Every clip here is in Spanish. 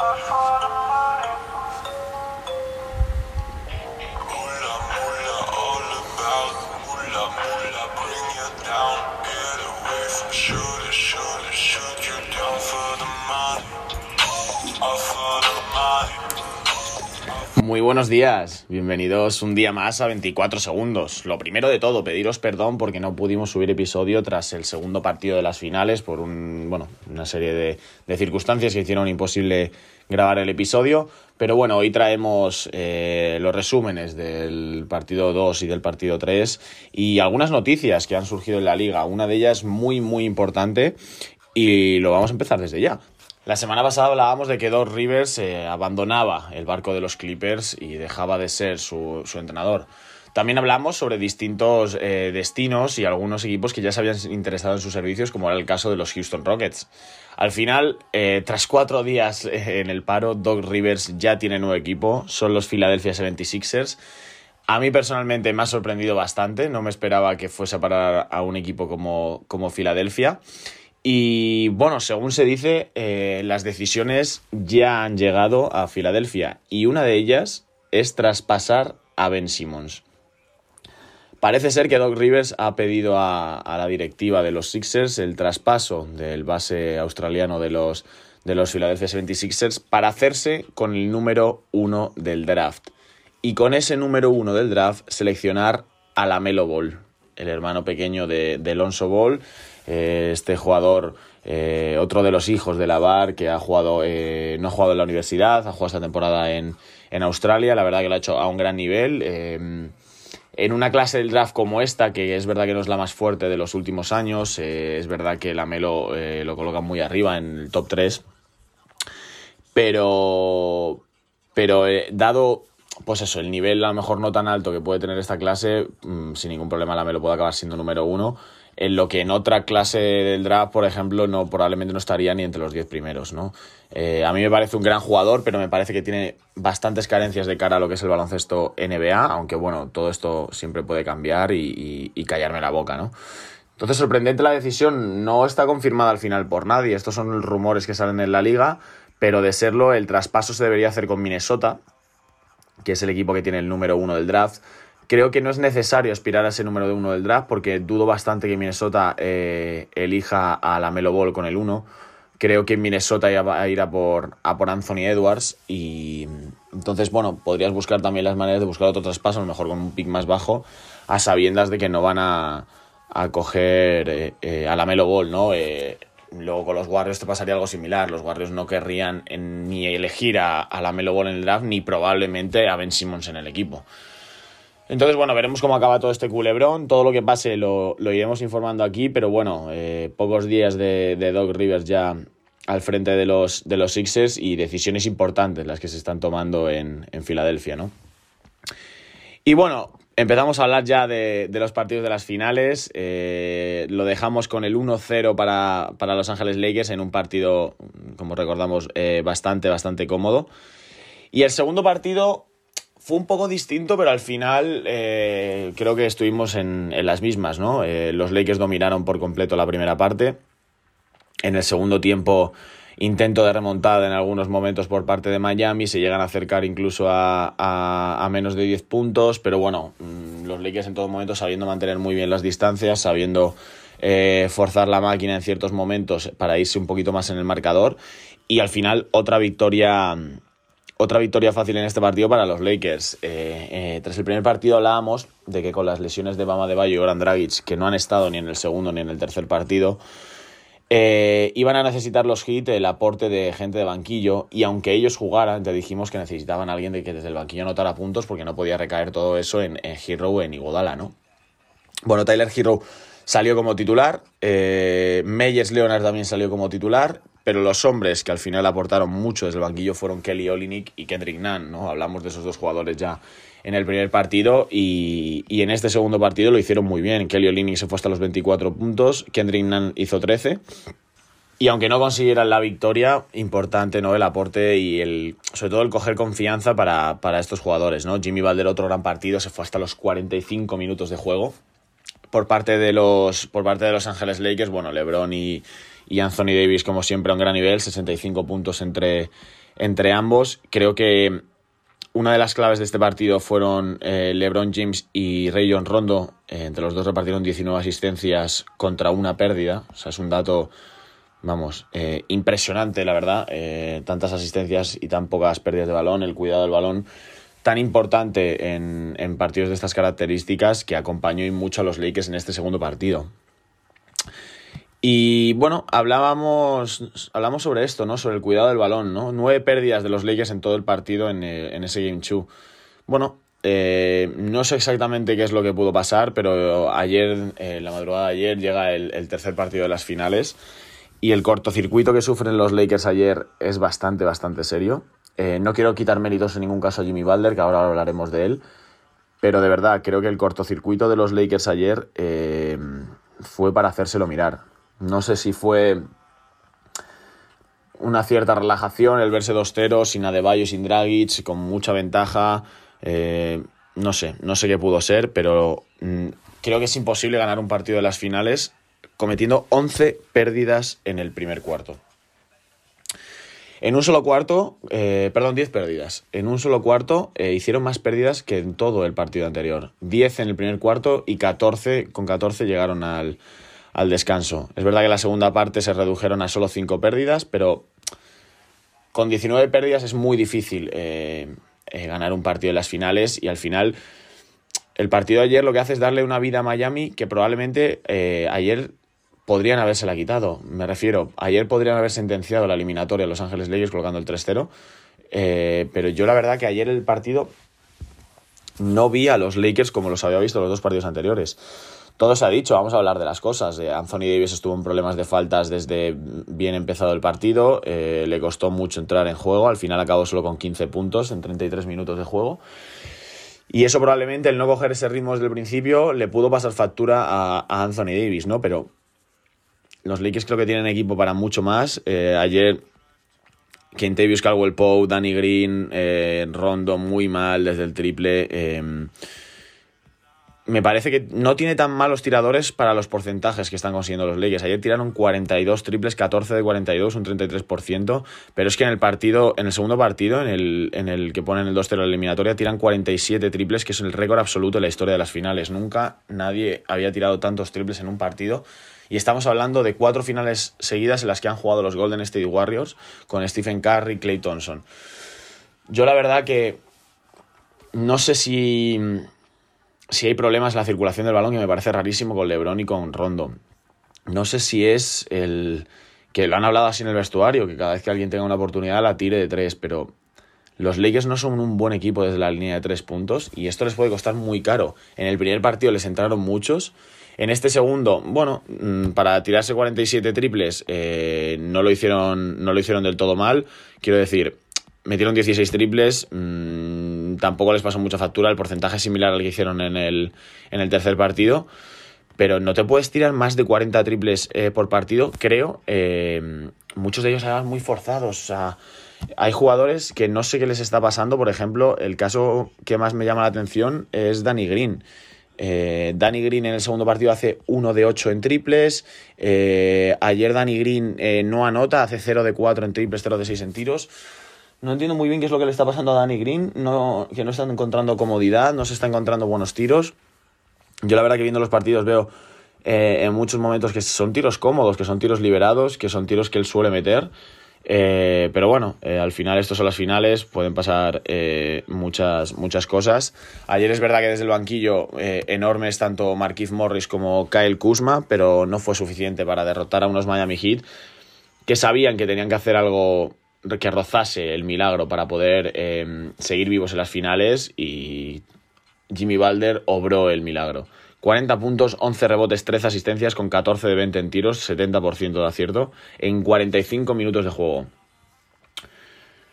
I Muy buenos días, bienvenidos un día más a 24 segundos. Lo primero de todo, pediros perdón porque no pudimos subir episodio tras el segundo partido de las finales por un, bueno, una serie de, circunstancias que hicieron imposible grabar el episodio. Pero bueno, hoy traemos eh, los resúmenes del partido 2 y del partido 3 y algunas noticias que han surgido en la liga. Una de ellas muy, muy importante y lo vamos a empezar desde ya. La semana pasada hablábamos de que Doc Rivers eh, abandonaba el barco de los Clippers y dejaba de ser su, entrenador. También hablamos sobre distintos eh, destinos y algunos equipos que ya se habían interesado en sus servicios, como era el caso de los Houston Rockets. Al final, eh, tras cuatro días en el paro, Doc Rivers ya tiene nuevo equipo, son los Philadelphia 76ers. A mí personalmente me ha sorprendido bastante, no me esperaba que fuese a parar a un equipo como, como. Y bueno, según se dice, eh, las decisiones ya han llegado a Filadelfia y una de ellas es traspasar a Ben Simmons. Parece ser que Doc Rivers ha pedido a, la directiva de los Sixers el traspaso del base australiano de los, de los Philadelphia 76ers para hacerse con el número uno del draft. Y con ese número uno del draft seleccionar a la Melo Ball, el hermano pequeño de, de Alonso Ball. Eh, este jugador, eh, otro de los hijos de la Bar, que ha jugado, eh, no ha jugado en la universidad, ha jugado esta temporada en, Australia, la verdad que lo ha hecho a un gran nivel. en una clase del draft como esta, que es verdad que no es la más fuerte de los últimos años, es verdad que la Melo lo coloca muy arriba en el top 3, pero, pero dado pues eso, el nivel a lo mejor no tan alto que puede tener esta clase, mm, sin ningún problema la Melo puede acabar siendo número uno en lo que en otra clase del draft, por ejemplo, no probablemente no estaría ni entre los 10 primeros, ¿no? Eh, a mí me parece un gran jugador, pero me parece que tiene bastantes carencias de cara a lo que es el baloncesto NBA, aunque bueno, todo esto siempre puede cambiar y, callarme la boca, ¿no? Entonces, sorprendente la decisión, no está confirmada al final por nadie, estos son rumores que salen en la liga, pero de serlo, el traspaso se debería hacer con Minnesota, que es el equipo que tiene el número uno del draft. Creo que no es necesario aspirar a ese número de uno del draft porque dudo bastante que Minnesota eh, elija a la Melo Ball con el 1. Creo que Minnesota va a ir a por, a por Anthony Edwards y entonces, bueno, podrías buscar también las maneras de buscar otro traspaso, a lo mejor con un pick más bajo, a sabiendas de que no van a, a coger eh, eh, a la Melo Ball, ¿no? Luego con los Warriors te pasaría algo similar. Los Warriors no querrían ni elegir a, a la Melo en el draft ni probablemente a Ben Simmons en el equipo. Entonces, bueno, veremos cómo acaba todo este culebrón. Todo lo que pase lo, iremos informando aquí, pero bueno, eh, pocos días de, de Doc Rivers ya al frente de los, de los Sixers y decisiones importantes las que se están tomando en, Filadelfia, ¿no? Y bueno, empezamos a hablar ya de, los partidos de las finales. Eh, lo dejamos con el 1-0 para, Los Ángeles Lakers en un partido, como recordamos, eh, bastante, bastante cómodo. Y el segundo partido fue un poco distinto, pero al final eh, creo que estuvimos en, las mismas, ¿no? Los Lakers dominaron por completo la primera parte. En el segundo tiempo, intento de remontada en algunos momentos por parte de Miami. Se llegan a acercar incluso a, menos de 10 puntos. Pero bueno, mm, los Lakers en todo momento sabiendo mantener muy bien las distancias, sabiendo eh, forzar la máquina en ciertos momentos para irse un poquito más en el marcador. Y al final, otra victoria otra victoria fácil en este partido para los Lakers. Eh, eh, tras el primer partido hablábamos de que con las lesiones de Bama de Bayo y Goran Dragic, que no han estado ni en el segundo ni en el tercer partido, eh, iban a necesitar los Heat el aporte de gente de banquillo y aunque ellos jugaran, te dijimos que necesitaban a alguien de que desde el banquillo notara puntos porque no podía recaer todo eso en, en Hero en Iguodala, ¿no? Bueno, Tyler Hero salió como titular, Meyers Leonard también salió como titular, pero los hombres que al final aportaron mucho desde el banquillo fueron Kelly Olinik y Kendrick Nunn, ¿no? Hablamos de esos dos jugadores ya en el primer partido y, en este segundo partido lo hicieron muy bien. Kelly Olinik se fue hasta los 24 puntos, Kendrick Nunn hizo 13. Y aunque no consiguieran la victoria, importante ¿no? el aporte y el, sobre todo el coger confianza para, para estos jugadores. ¿no? Jimmy Valder, otro gran partido, se fue hasta los 45 minutos de juego por parte de los, por parte de los Lakers, bueno, LeBron y, y Anthony Davis, como siempre, a un gran nivel, 65 puntos entre, entre ambos. Creo que una de las claves de este partido fueron eh, LeBron James y Rayon Rondo. Eh, entre los dos repartieron 19 asistencias contra una pérdida. O sea, es un dato, vamos, eh, impresionante, la verdad. tantas asistencias y tan pocas pérdidas de balón, el cuidado del balón tan importante en, en partidos de estas características que acompañó y mucho a los Lakers en este segundo partido. Y bueno, hablábamos, hablamos sobre esto, ¿no? Sobre el cuidado del balón, ¿no? Nueve pérdidas de los Lakers en todo el partido en, eh, ese Game 2. Bueno, eh, no sé exactamente qué es lo que pudo pasar, pero ayer, eh, la madrugada de ayer, llega el, tercer partido de las finales. Y el cortocircuito que sufren los Lakers ayer es bastante, bastante serio. no quiero quitar méritos en ningún caso a Jimmy Butler, que ahora hablaremos de él. Pero de verdad, creo que el cortocircuito de los Lakers ayer fue para hacérselo mirar. No sé si fue una cierta relajación el verse 2-0 sin Adebayo y sin Dragic, con mucha ventaja. Eh, no sé, no sé qué pudo ser, pero mm, creo que es imposible ganar un partido de las finales cometiendo 11 pérdidas en el primer cuarto. En un solo cuarto, eh, perdón, 10 pérdidas. En un solo cuarto eh, hicieron más pérdidas que en todo el partido anterior. 10 en el primer cuarto y 14, con 14 llegaron al, al descanso. Es verdad que la segunda parte se redujeron a solo 5 pérdidas, pero con 19 pérdidas es muy difícil eh, eh, ganar un partido en las finales y al final el partido de ayer lo que hace es darle una vida a Miami que probablemente eh, ayer podrían habérsela quitado. Me refiero, ayer podrían haber sentenciado la eliminatoria a Los Ángeles Lakers colocando el 3-0, pero yo la verdad que ayer el partido no vi a los Lakers como los había visto los dos partidos anteriores todo se ha dicho, vamos a hablar de las cosas. Eh, Anthony Davis estuvo en problemas de faltas desde bien empezado el partido, eh, le costó mucho entrar en juego, al final acabó solo con 15 puntos en 33 minutos de juego. Y eso probablemente, el no coger ese ritmo desde el principio, le pudo pasar factura a, Anthony Davis, ¿no? Pero los Lakers creo que tienen equipo para mucho más. Eh, ayer Kentavious Caldwell Poe, Danny Green, Rondo muy mal desde el triple me parece que no tiene tan malos tiradores para los porcentajes que están consiguiendo los Lakers. Ayer tiraron 42 triples, 14 de 42, un 33%, pero es que en el partido, en el segundo partido, en el, en el que ponen el 2-0 la eliminatoria, tiran 47 triples, que es el récord absoluto de la historia de las finales. Nunca nadie había tirado tantos triples en un partido. Y estamos hablando de cuatro finales seguidas en las que han jugado los Golden State Warriors con Stephen Curry y Clay Thompson. Yo la verdad que no sé si si hay problemas en la circulación del balón, que me parece rarísimo con Lebron y con Rondo. No sé si es el que lo han hablado así en el vestuario, que cada vez que alguien tenga una oportunidad la tire de tres, pero los Lakers no son un buen equipo desde la línea de tres puntos y esto les puede costar muy caro. En el primer partido les entraron muchos. En este segundo, bueno, mm, para tirarse 47 triples eh, no, lo hicieron, no lo hicieron del todo mal. Quiero decir, metieron 16 triples. Mmm, tampoco les pasó mucha factura, el porcentaje similar al que hicieron en el, en el tercer partido, pero no te puedes tirar más de 40 triples eh, por partido, creo. Eh, muchos de ellos eran muy forzados, hay jugadores que no sé qué les está pasando, por ejemplo, el caso que más me llama la atención es Danny Green. Eh, Danny Green en el segundo partido hace 1 de 8 en triples. ayer Danny Green no anota, hace 0 de 4 en triples, 0 de 6 en tiros. No entiendo muy bien qué es lo que le está pasando a Danny Green, no, que no está encontrando comodidad, no se está encontrando buenos tiros. Yo la verdad que viendo los partidos veo eh, en muchos momentos que son tiros cómodos, que son tiros liberados, que son tiros que él suele meter. Eh, pero bueno, eh, al final estos son las finales, pueden pasar muchas, muchas cosas. Ayer es verdad que desde el banquillo enormes tanto Marquise Morris como Kyle Kuzma, pero no fue suficiente para derrotar a unos Miami Heat que sabían que tenían que hacer algo que rozase el milagro para poder eh, seguir vivos en las finales y Jimmy Balder obró el milagro. 40 puntos, 11 rebotes, 13 asistencias con 14 de 20 en tiros, 70% de acierto en 45 minutos de juego.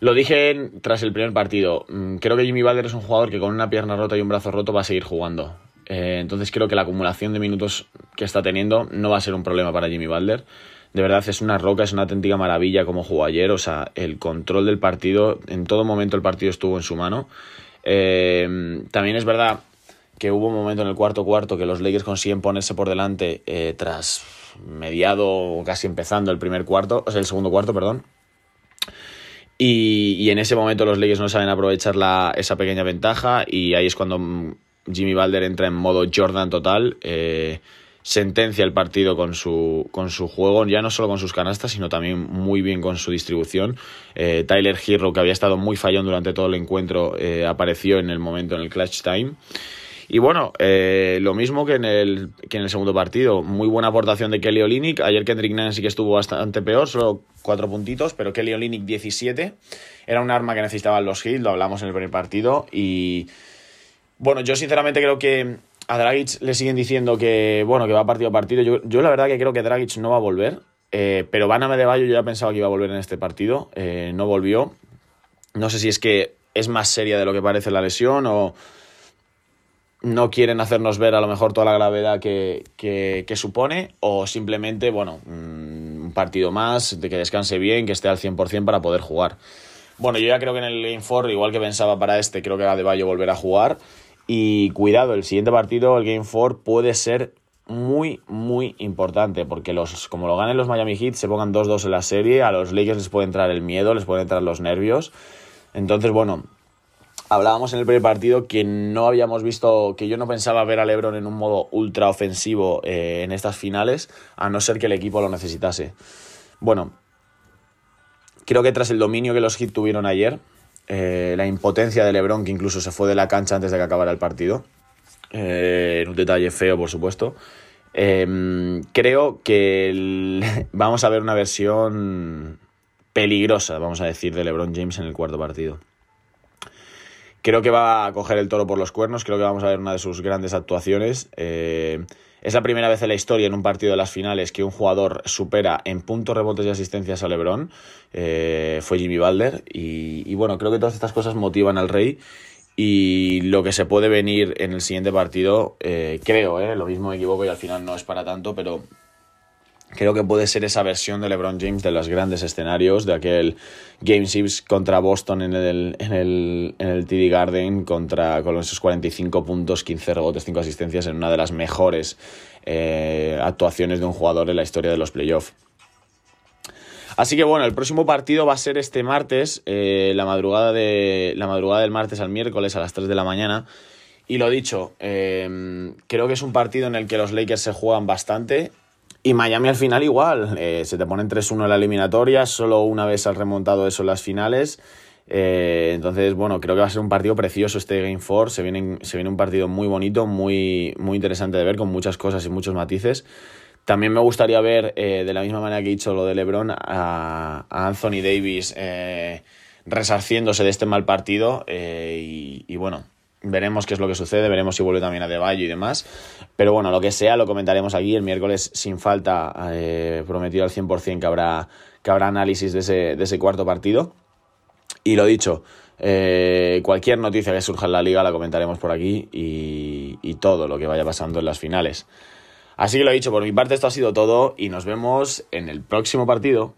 Lo dije tras el primer partido. Mm, creo que Jimmy Balder es un jugador que con una pierna rota y un brazo roto va a seguir jugando. Eh, entonces creo que la acumulación de minutos que está teniendo no va a ser un problema para Jimmy Balder de verdad es una roca, es una auténtica maravilla como jugó. O sea, el control del partido, en todo momento el partido estuvo en su mano. Eh, también es verdad que hubo un momento en el cuarto cuarto que los Lakers consiguen ponerse por delante eh, tras mediado casi empezando el primer cuarto, o sea, el segundo cuarto, perdón. Y, en ese momento los Lakers no saben aprovechar la, esa pequeña ventaja y ahí es cuando mm, Jimmy Balder entra en modo Jordan total. Eh, sentencia el partido con su, con su juego, ya no solo con sus canastas, sino también muy bien con su distribución. Eh, Tyler Hero, que había estado muy fallón durante todo el encuentro, eh, apareció en el momento en el clutch time. Y bueno, eh, lo mismo que en, el, que en el segundo partido. Muy buena aportación de Kelly Olynyk. Ayer Kendrick Nunn sí que estuvo bastante peor, solo cuatro puntitos, pero Kelly Olynyk 17. Era un arma que necesitaban los Heat, lo hablamos en el primer partido. Y bueno, yo sinceramente creo que a Dragic le siguen diciendo que, bueno, que va partido a partido. Yo, yo la verdad que creo que Dragic no va a volver. Eh, pero Baname de Bayo yo ya pensaba que iba a volver en este partido. Eh, no volvió. No sé si es que es más seria de lo que parece la lesión o no quieren hacernos ver a lo mejor toda la gravedad que, supone o simplemente, bueno, mm, un partido más, de que descanse bien, que esté al 100% para poder jugar. Bueno, yo ya creo que en el Game 4, igual que pensaba para este, creo que de Bayo volver a jugar. Y cuidado, el siguiente partido, el Game 4, puede ser muy, muy importante, porque los, como lo ganen los Miami Heat, se pongan 2-2 en la serie, a los Lakers les puede entrar el miedo, les pueden entrar los nervios. Entonces, bueno, hablábamos en el primer partido que no habíamos visto, que yo no pensaba ver a Lebron en un modo ultra ofensivo eh, en estas finales, a no ser que el equipo lo necesitase. Bueno, creo que tras el dominio que los Heat tuvieron ayer, eh, la impotencia de Lebron, que incluso se fue de la cancha antes de que acabara el partido, eh, en un detalle feo, por supuesto, creo que vamos a ver una versión peligrosa, vamos a decir, de LeBron James en el cuarto partido. Creo que va a coger el toro por los cuernos, creo que vamos a ver una de sus grandes actuaciones. Eh, es la primera vez en la historia en un partido de las finales que un jugador supera en puntos, rebotes y asistencias a LeBron. Eh, fue Jimmy Balder. Y, bueno, creo que todas estas cosas motivan al Rey. Y lo que se puede venir en el siguiente partido, eh, creo, lo mismo me equivoco y al final no es para tanto, pero Creo que puede ser esa versión de LeBron James de los grandes escenarios, de aquel Game 6 contra Boston en el, en el, en el TD Garden, contra, con esos 45 puntos, 15 rebotes, 5 asistencias, en una de las mejores eh, actuaciones de un jugador en la historia de los playoffs. Así que bueno, el próximo partido va a ser este martes, eh, la, madrugada de, la madrugada del martes al miércoles a las 3 de la mañana. Y lo dicho, eh, creo que es un partido en el que los Lakers se juegan bastante y Miami al final igual, eh, se te ponen 3-1 en la eliminatoria, solo una vez has remontado eso en las finales. Eh, entonces, bueno, creo que va a ser un partido precioso este Game 4. Se viene, se viene un partido muy bonito, muy, muy interesante de ver, con muchas cosas y muchos matices. También me gustaría ver, eh, de la misma manera que he dicho lo de LeBron, a, Anthony Davis resarciéndose de este mal partido. y, y, bueno, Veremos qué es lo que sucede, veremos si vuelve también a De y demás. Pero bueno, lo que sea, lo comentaremos aquí el miércoles sin falta, eh, prometido al 100% que habrá, que habrá análisis de ese, de ese cuarto partido. Y lo dicho, eh, cualquier noticia que surja en la liga la comentaremos por aquí y, y todo lo que vaya pasando en las finales. Así que lo dicho, por mi parte esto ha sido todo y nos vemos en el próximo partido.